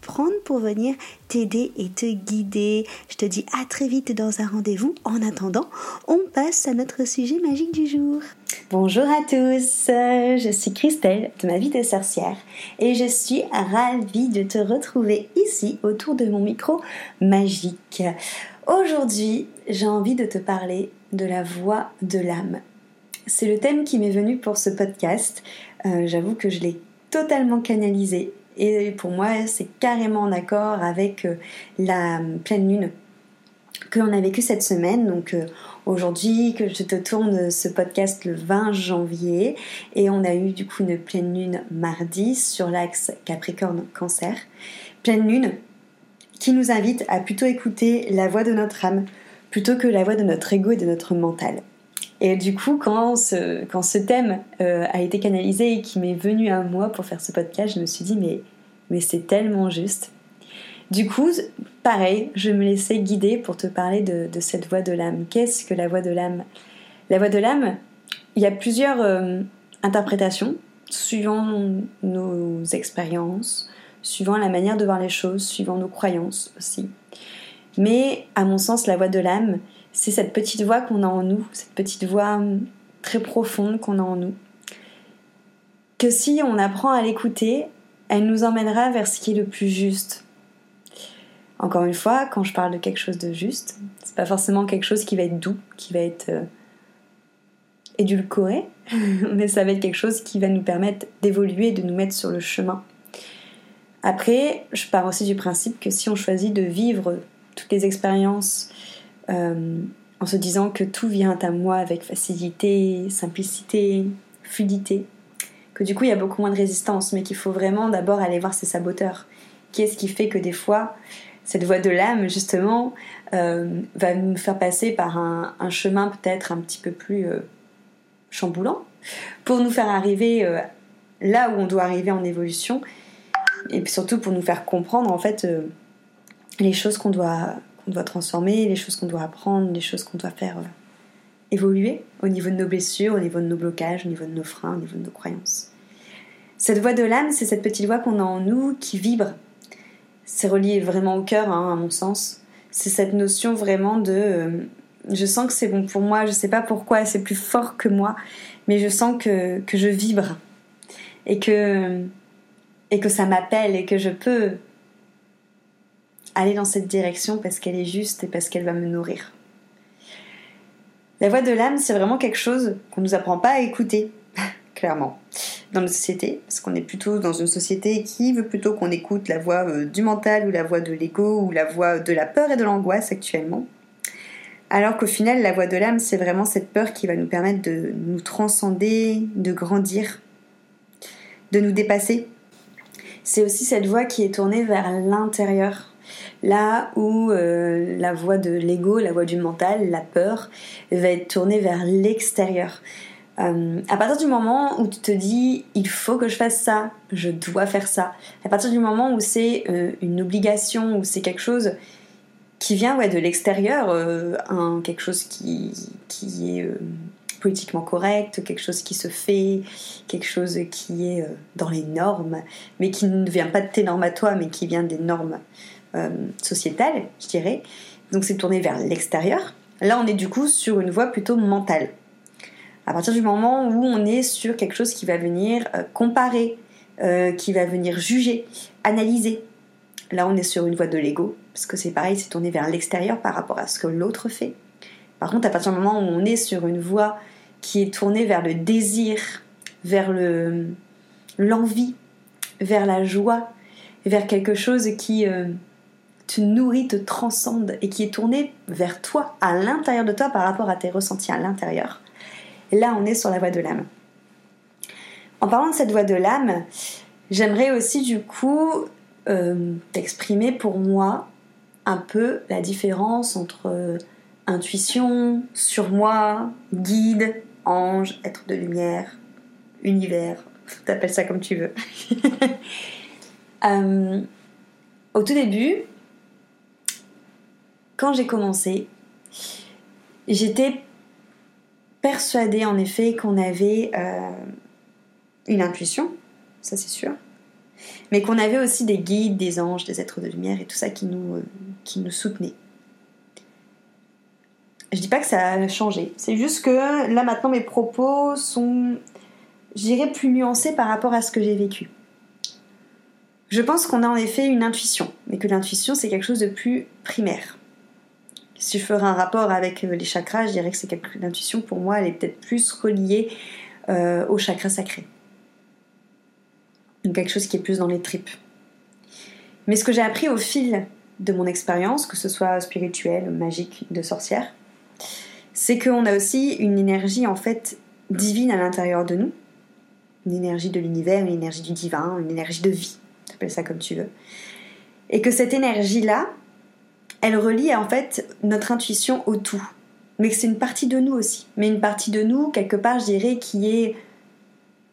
prendre pour venir t'aider et te guider. Je te dis à très vite dans un rendez-vous. En attendant, on passe à notre sujet magique du jour. Bonjour à tous, je suis Christelle de ma vie de sorcière et je suis ravie de te retrouver ici autour de mon micro magique. Aujourd'hui, j'ai envie de te parler de la voix de l'âme. C'est le thème qui m'est venu pour ce podcast. Euh, j'avoue que je l'ai totalement canalisé et pour moi, c'est carrément en accord avec euh, la pleine lune que l'on a vécue cette semaine. Donc euh, aujourd'hui, que je te tourne ce podcast le 20 janvier. Et on a eu du coup une pleine lune mardi sur l'axe Capricorne-Cancer. Pleine lune qui nous invite à plutôt écouter la voix de notre âme plutôt que la voix de notre ego et de notre mental. Et du coup, quand ce, quand ce thème euh, a été canalisé et qui m'est venu à moi pour faire ce podcast, je me suis dit, mais, mais c'est tellement juste. Du coup, pareil, je me laissais guider pour te parler de, cette voix de l'âme. Qu'est-ce que la voix de l'âme? La voix de l'âme, il y a plusieurs euh, interprétations suivant nos expériences, suivant la manière de voir les choses, suivant nos croyances aussi. Mais à mon sens, la voix de l'âme, c'est cette petite voix qu'on a en nous, cette petite voix hum, très profonde qu'on a en nous. Que si on apprend à l'écouter, elle nous emmènera vers ce qui est le plus juste. Encore une fois, quand je parle de quelque chose de juste, c'est pas forcément quelque chose qui va être doux, qui va être euh, édulcoré, mais ça va être quelque chose qui va nous permettre d'évoluer, de nous mettre sur le chemin. Après, je pars aussi du principe que si on choisit de vivre toutes les expériences euh, en se disant que tout vient à moi avec facilité, simplicité, fluidité, que du coup il y a beaucoup moins de résistance, mais qu'il faut vraiment d'abord aller voir ses saboteurs. Qu'est-ce qui fait que des fois cette voix de l'âme justement euh, va nous faire passer par un, chemin peut-être un petit peu plus euh, chamboulant pour nous faire arriver là où on doit arriver en évolution et surtout pour nous faire comprendre en fait les choses qu'on doit doit transformer, les choses qu'on doit apprendre, les choses qu'on doit faire euh, évoluer au niveau de nos blessures, au niveau de nos blocages, au niveau de nos freins, au niveau de nos croyances. Cette voix de l'âme, c'est cette petite voix qu'on a en nous qui vibre. C'est relié vraiment au cœur, hein, à mon sens. C'est cette notion vraiment de euh, je sens que c'est bon pour moi, je sais pas pourquoi, c'est plus fort que moi, mais je sens que, que je vibre et que, et que ça m'appelle et que je peux aller dans cette direction parce qu'elle est juste et parce qu'elle va me nourrir. La voix de l'âme, c'est vraiment quelque chose qu'on ne nous apprend pas à écouter, clairement, dans notre société, parce qu'on est plutôt dans une société qui veut plutôt qu'on écoute la voix euh, du mental ou la voix de l'ego ou la voix de la peur et de l'angoisse actuellement. Alors qu'au final, la voix de l'âme, c'est vraiment cette peur qui va nous permettre de nous transcender, de grandir, de nous dépasser. C'est aussi cette voix qui est tournée vers l'intérieur, Là où euh, la voix de l'ego, la voix du mental, la peur, va être tournée vers l'extérieur. Euh, à partir du moment où tu te dis il faut que je fasse ça, je dois faire ça, à partir du moment où c'est euh, une obligation, où c'est quelque chose qui vient de l'extérieur, quelque chose qui, est politiquement correct, quelque chose qui se fait, quelque chose qui est dans les normes, mais qui ne vient pas de tes normes à toi, mais qui vient des normes sociétale, je dirais. Donc c'est tourné vers l'extérieur. Là, on est du coup sur une voie plutôt mentale. À partir du moment où on est sur quelque chose qui va venir euh, comparer, euh, qui va venir juger, analyser, là on est sur une voie de l'ego, parce que c'est pareil, c'est tourné vers l'extérieur par rapport à ce que l'autre fait. Par contre, à partir du moment où on est sur une voie qui est tournée vers le désir, vers le l'envie, vers la joie, vers quelque chose qui euh, te nourrit, te transcende et qui est tourné vers toi, à l'intérieur de toi par rapport à tes ressentis à l'intérieur. là, on est sur la voie de l'âme. En parlant de cette voie de l'âme, j'aimerais aussi du coup euh, t'exprimer pour moi un peu la différence entre euh, intuition, surmoi, guide, ange, être de lumière, univers, t'appelles ça comme tu veux. Euh, au tout début, quand j'ai commencé, j'étais persuadée en effet qu'on avait euh, une intuition, ça c'est sûr, mais qu'on avait aussi des guides, des anges, des êtres de lumière et tout ça qui nous, euh, qui nous soutenaient. Je dis pas que ça a changé, c'est juste que là maintenant mes propos sont je dirais, plus nuancé par rapport à ce que j'ai vécu. Je pense qu'on a en effet une intuition, mais que l'intuition c'est quelque chose de plus primaire. Si je ferais un rapport avec euh, les chakras, je dirais que c'est quelque l'intuition pour moi, elle est peut-être plus reliée euh, au chakra sacré. Donc quelque chose qui est plus dans les tripes. Mais ce que j'ai appris au fil de mon expérience, que ce soit spirituelle, magique, de sorcière, c'est qu'on a aussi une énergie en fait divine à l'intérieur de nous, une énergie de l'univers, une énergie du divin, une énergie de vie, appelle ça comme tu veux. Et que cette énergie-là, elle relie en fait notre intuition au tout. Mais c'est une partie de nous aussi. Mais une partie de nous, quelque part, je dirais, qui est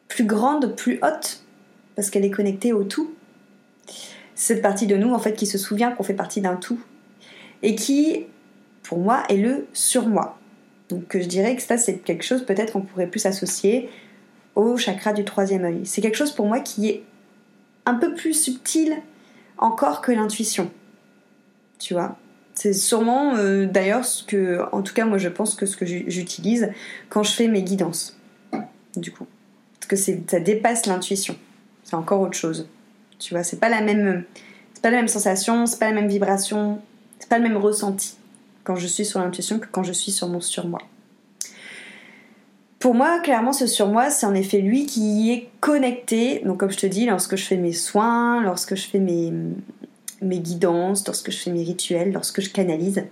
plus grande, plus haute, parce qu'elle est connectée au tout. Cette partie de nous, en fait, qui se souvient qu'on fait partie d'un tout. Et qui, pour moi, est le surmoi. Donc je dirais que ça, c'est quelque chose peut-être qu'on pourrait plus associer au chakra du troisième œil. C'est quelque chose pour moi qui est un peu plus subtil encore que l'intuition. Tu vois C'est sûrement euh, d'ailleurs ce que, en tout cas moi je pense que ce que j'utilise quand je fais mes guidances. Du coup. Parce que ça dépasse l'intuition. C'est encore autre chose. Tu vois, c'est pas la même, c'est pas la même sensation, c'est pas la même vibration, c'est pas le même ressenti quand je suis sur l'intuition que quand je suis sur mon surmoi. Pour moi, clairement, ce surmoi, c'est en effet lui qui est connecté. Donc, comme je te dis, lorsque je fais mes soins, lorsque je fais mes, mes guidances, lorsque je fais mes rituels, lorsque je canalise,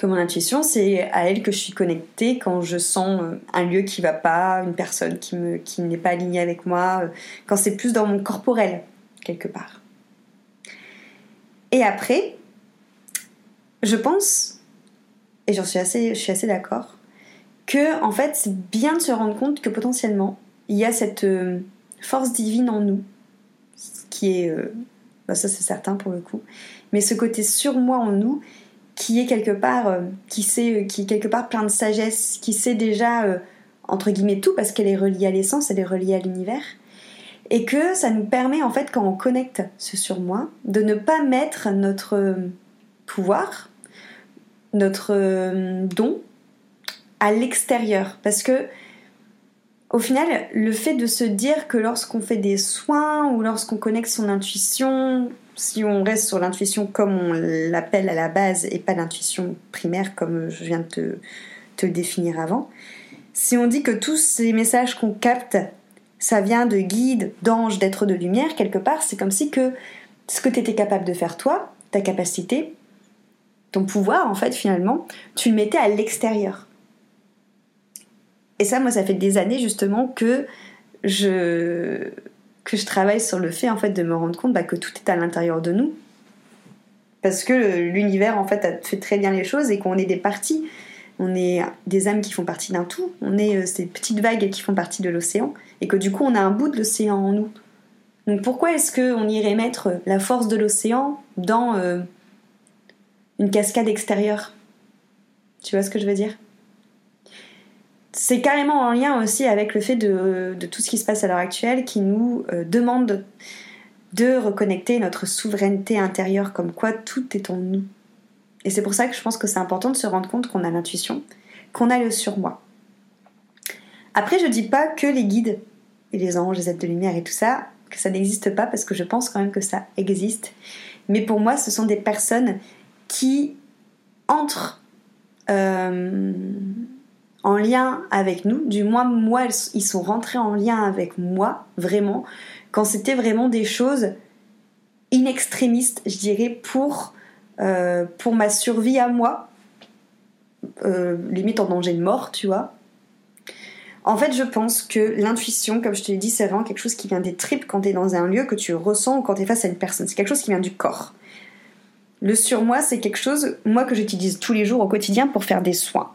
que mon intuition, c'est à elle que je suis connectée quand je sens euh, un lieu qui va pas, une personne qui, me, qui n'est pas alignée avec moi, euh, quand c'est plus dans mon corporel, quelque part. Et après, je pense, et j'en suis assez, je suis assez d'accord, que en fait c'est bien de se rendre compte que potentiellement il y a cette euh, force divine en nous qui est bah, ça c'est certain pour le coup mais ce côté sur moi en nous qui est quelque part euh, qui sait qui est quelque part plein de sagesse qui sait déjà entre guillemets tout parce qu'elle est reliée à l'essence elle est reliée à l'univers et que ça nous permet en fait quand on connecte ce sur moi de ne pas mettre notre pouvoir notre don à l'extérieur. Parce que, au final, le fait de se dire que lorsqu'on fait des soins ou lorsqu'on connecte son intuition, si on reste sur l'intuition comme on l'appelle à la base et pas l'intuition primaire comme je viens de te, définir avant, si on dit que tous ces messages qu'on capte, ça vient de guides, d'anges, d'êtres de lumière, quelque part, c'est comme si que ce que tu étais capable de faire toi, ta capacité, ton pouvoir, en fait, finalement, tu le mettais à l'extérieur. Et ça, moi, ça fait des années justement que je, travaille sur le fait en fait de me rendre compte bah, que tout est à l'intérieur de nous. Parce que l'univers en fait a fait très bien les choses et qu'on est des parties. On est des âmes qui font partie d'un tout. On est euh, ces petites vagues qui font partie de l'océan. Et que du coup, on a un bout de l'océan en nous. Donc pourquoi est-ce qu'on irait mettre la force de l'océan dans euh, une cascade extérieure? Tu vois ce que je veux dire? C'est carrément en lien aussi avec le fait de, tout ce qui se passe à l'heure actuelle qui nous euh, demande de reconnecter notre souveraineté intérieure, comme quoi tout est en nous. Et c'est pour ça que je pense que c'est important de se rendre compte qu'on a l'intuition, qu'on a le surmoi. Après, je dis pas que les guides et les anges, les êtres de lumière et tout ça, que ça n'existe pas, parce que je pense quand même que ça existe. Mais pour moi, ce sont des personnes qui entrent euh, en lien avec nous, du moins moi, ils sont rentrés en lien avec moi, vraiment, quand c'était vraiment des choses inextrémistes, je dirais, pour, euh, pour ma survie à moi, euh, limite en danger de mort, tu vois. En fait, je pense que l'intuition, comme je te l'ai dit, c'est vraiment quelque chose qui vient des tripes quand tu es dans un lieu que tu ressens ou quand tu es face à une personne. C'est quelque chose qui vient du corps. Le surmoi, c'est quelque chose, moi, que j'utilise tous les jours au quotidien pour faire des soins.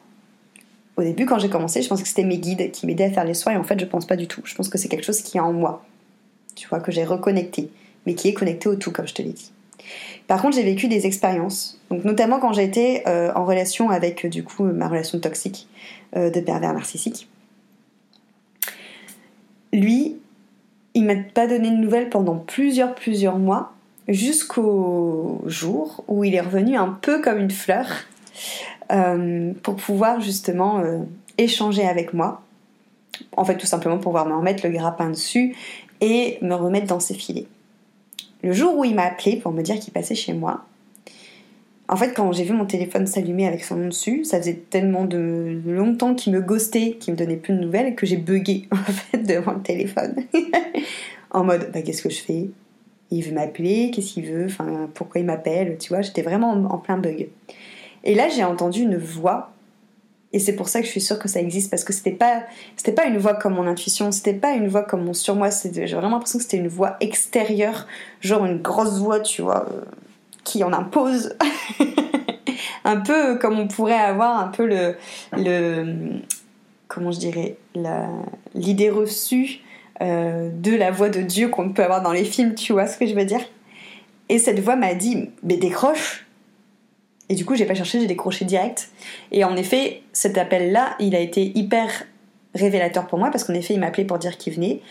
Au début, quand j'ai commencé, je pensais que c'était mes guides qui m'aidaient à faire les soins, et en fait, je pense pas du tout. Je pense que c'est quelque chose qui est en moi, tu vois, que j'ai reconnecté, mais qui est connecté au tout, comme je te l'ai dit. Par contre, j'ai vécu des expériences, notamment quand j'étais euh, en relation avec, du coup, ma relation toxique euh, de pervers narcissique. Lui, il m'a pas donné de nouvelles pendant plusieurs, plusieurs mois, jusqu'au jour où il est revenu un peu comme une fleur euh, pour pouvoir justement euh, échanger avec moi. En fait, tout simplement pour pouvoir me remettre le grappin dessus et me remettre dans ses filets. Le jour où il m'a appelé pour me dire qu'il passait chez moi, en fait, quand j'ai vu mon téléphone s'allumer avec son nom dessus, ça faisait tellement de longtemps qu'il me ghostait, qu'il me donnait plus de nouvelles, que j'ai bugué en fait devant le téléphone. en mode, bah, qu'est-ce que je fais? Il veut m'appeler, qu'est-ce qu'il veut, enfin pourquoi il m'appelle, tu vois, j'étais vraiment en, plein bug. Et là j'ai entendu une voix. Et c'est pour ça que je suis sûre que ça existe parce que c'était pas pas une voix comme mon intuition, c'était pas une voix comme mon surmoi, j'ai vraiment l'impression que c'était une voix extérieure, genre une grosse voix, tu vois, euh, qui en impose. un peu comme on pourrait avoir un peu le le comment je dirais l'idée reçue euh, de la voix de Dieu qu'on peut avoir dans les films, tu vois ce que je veux dire? Et cette voix m'a dit, mais décroche Et du coup, j'ai pas cherché, j'ai décroché direct. Et en effet, cet appel-là, il a été hyper révélateur pour moi parce qu'en effet, il m'a appelé pour dire qu'il venait.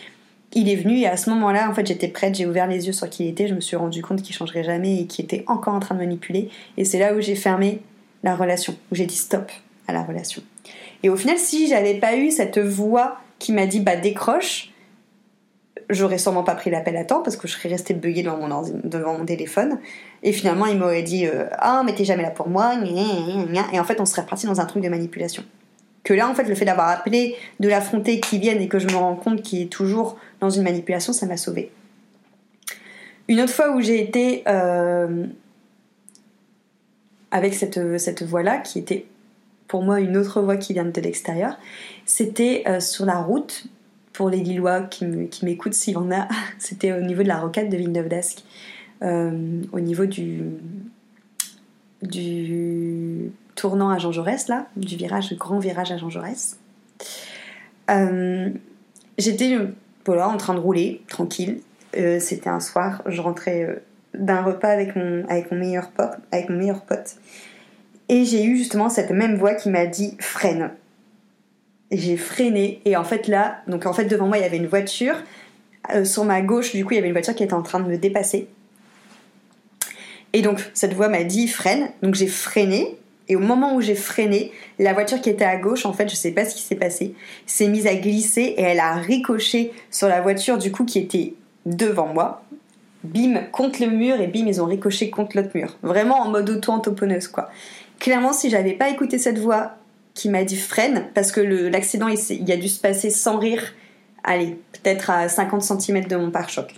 Il est venu et à ce moment-là, en fait, j'étais prête, j'ai ouvert les yeux sur qui il était, je me suis rendu compte qu'il changerait jamais et qu'il était encore en train de manipuler. Et c'est là où j'ai fermé la relation, où j'ai dit stop à la relation. Et au final, si j'avais pas eu cette voix qui m'a dit bah décroche, j'aurais sûrement pas pris l'appel à temps parce que je serais restée buggée devant mon, devant mon téléphone. Et finalement, il m'aurait dit euh, Ah, mais t'es jamais là pour moi. Et en fait, on serait reparti dans un truc de manipulation. Que là, en fait, le fait d'avoir appelé, de l'affronter, qu'il vienne et que je me rends compte qu'il est toujours dans une manipulation, ça m'a sauvée. Une autre fois où j'ai été euh, avec cette, cette voix-là, qui était pour moi une autre voix qui vient de l'extérieur, c'était euh, sur la route pour les Lillois qui m'écoutent s'il y en a, c'était au niveau de la rocade de Villeneuve d'Ascq, euh, au niveau du, du tournant à Jean Jaurès, là, du virage, le grand virage à Jean Jaurès. Euh, j'étais voilà, en train de rouler, tranquille. Euh, c'était un soir, je rentrais d'un repas avec mon, meilleur avec mon meilleur pote. Et j'ai eu justement cette même voix qui m'a dit freine j'ai freiné et en fait là, donc en fait devant moi il y avait une voiture, euh, sur ma gauche du coup il y avait une voiture qui était en train de me dépasser. Et donc cette voix m'a dit freine, donc j'ai freiné et au moment où j'ai freiné, la voiture qui était à gauche, en fait, je sais pas ce qui s'est passé, s'est mise à glisser et elle a ricoché sur la voiture du coup qui était devant moi. Bim contre le mur et bim ils ont ricoché contre l'autre mur. Vraiment en mode auto-entoponneuse quoi. Clairement, si j'avais pas écouté cette voix qui m'a dit freine parce que l'accident il, il, a dû se passer sans rire, allez, peut-être à 50 cm de mon pare-choc.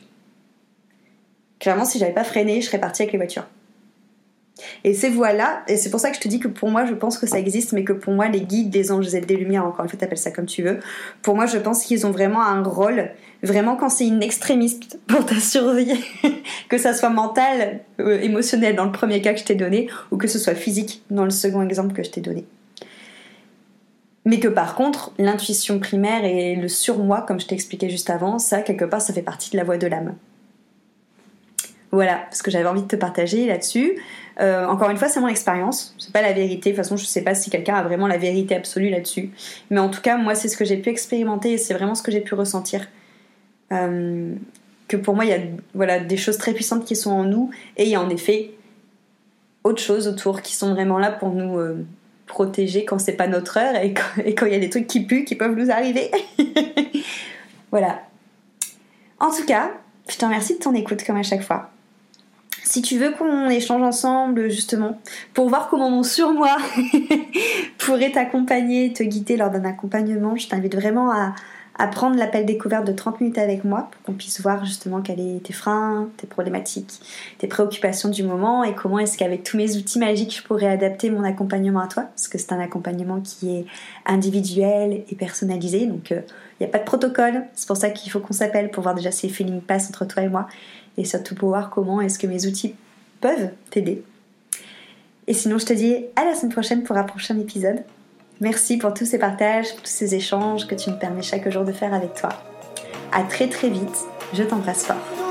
Clairement, si j'avais pas freiné, je serais partie avec les voitures. Et ces voies-là, et c'est pour ça que je te dis que pour moi, je pense que ça existe, mais que pour moi, les guides des anges et des lumières, encore une fois, t'appelles ça comme tu veux, pour moi, je pense qu'ils ont vraiment un rôle, vraiment quand c'est une extrémiste pour ta survie, que ça soit mental, euh, émotionnel dans le premier cas que je t'ai donné, ou que ce soit physique dans le second exemple que je t'ai donné mais que par contre, l'intuition primaire et le surmoi, comme je t'ai expliqué juste avant, ça, quelque part, ça fait partie de la voix de l'âme. Voilà, ce que j'avais envie de te partager là-dessus. Euh, encore une fois, c'est mon expérience, c'est pas la vérité. De toute façon, je sais pas si quelqu'un a vraiment la vérité absolue là-dessus. Mais en tout cas, moi, c'est ce que j'ai pu expérimenter et c'est vraiment ce que j'ai pu ressentir. Euh, que pour moi, il y a voilà, des choses très puissantes qui sont en nous et il y a en effet autre chose autour qui sont vraiment là pour nous, euh, protéger quand c'est pas notre heure et quand, il y a des trucs qui puent qui peuvent nous arriver. voilà. En tout cas, je te remercie de ton écoute comme à chaque fois. Si tu veux qu'on échange ensemble justement pour voir comment mon surmoi pourrait t'accompagner, te guider lors d'un accompagnement, je t'invite vraiment à, à prendre l'appel découverte de 30 minutes avec moi pour qu'on puisse voir justement quels sont tes freins, tes problématiques, tes préoccupations du moment et comment est-ce qu'avec tous mes outils magiques je pourrais adapter mon accompagnement à toi parce que c'est un accompagnement qui est individuel et personnalisé donc il euh, n'y a pas de protocole, c'est pour ça qu'il faut qu'on s'appelle pour voir déjà si les feelings passent entre toi et moi et surtout pour voir comment est-ce que mes outils peuvent t'aider. Et sinon je te dis à la semaine prochaine pour un prochain épisode. Merci pour tous ces partages, tous ces échanges que tu me permets chaque jour de faire avec toi. À très très vite, je t'embrasse fort.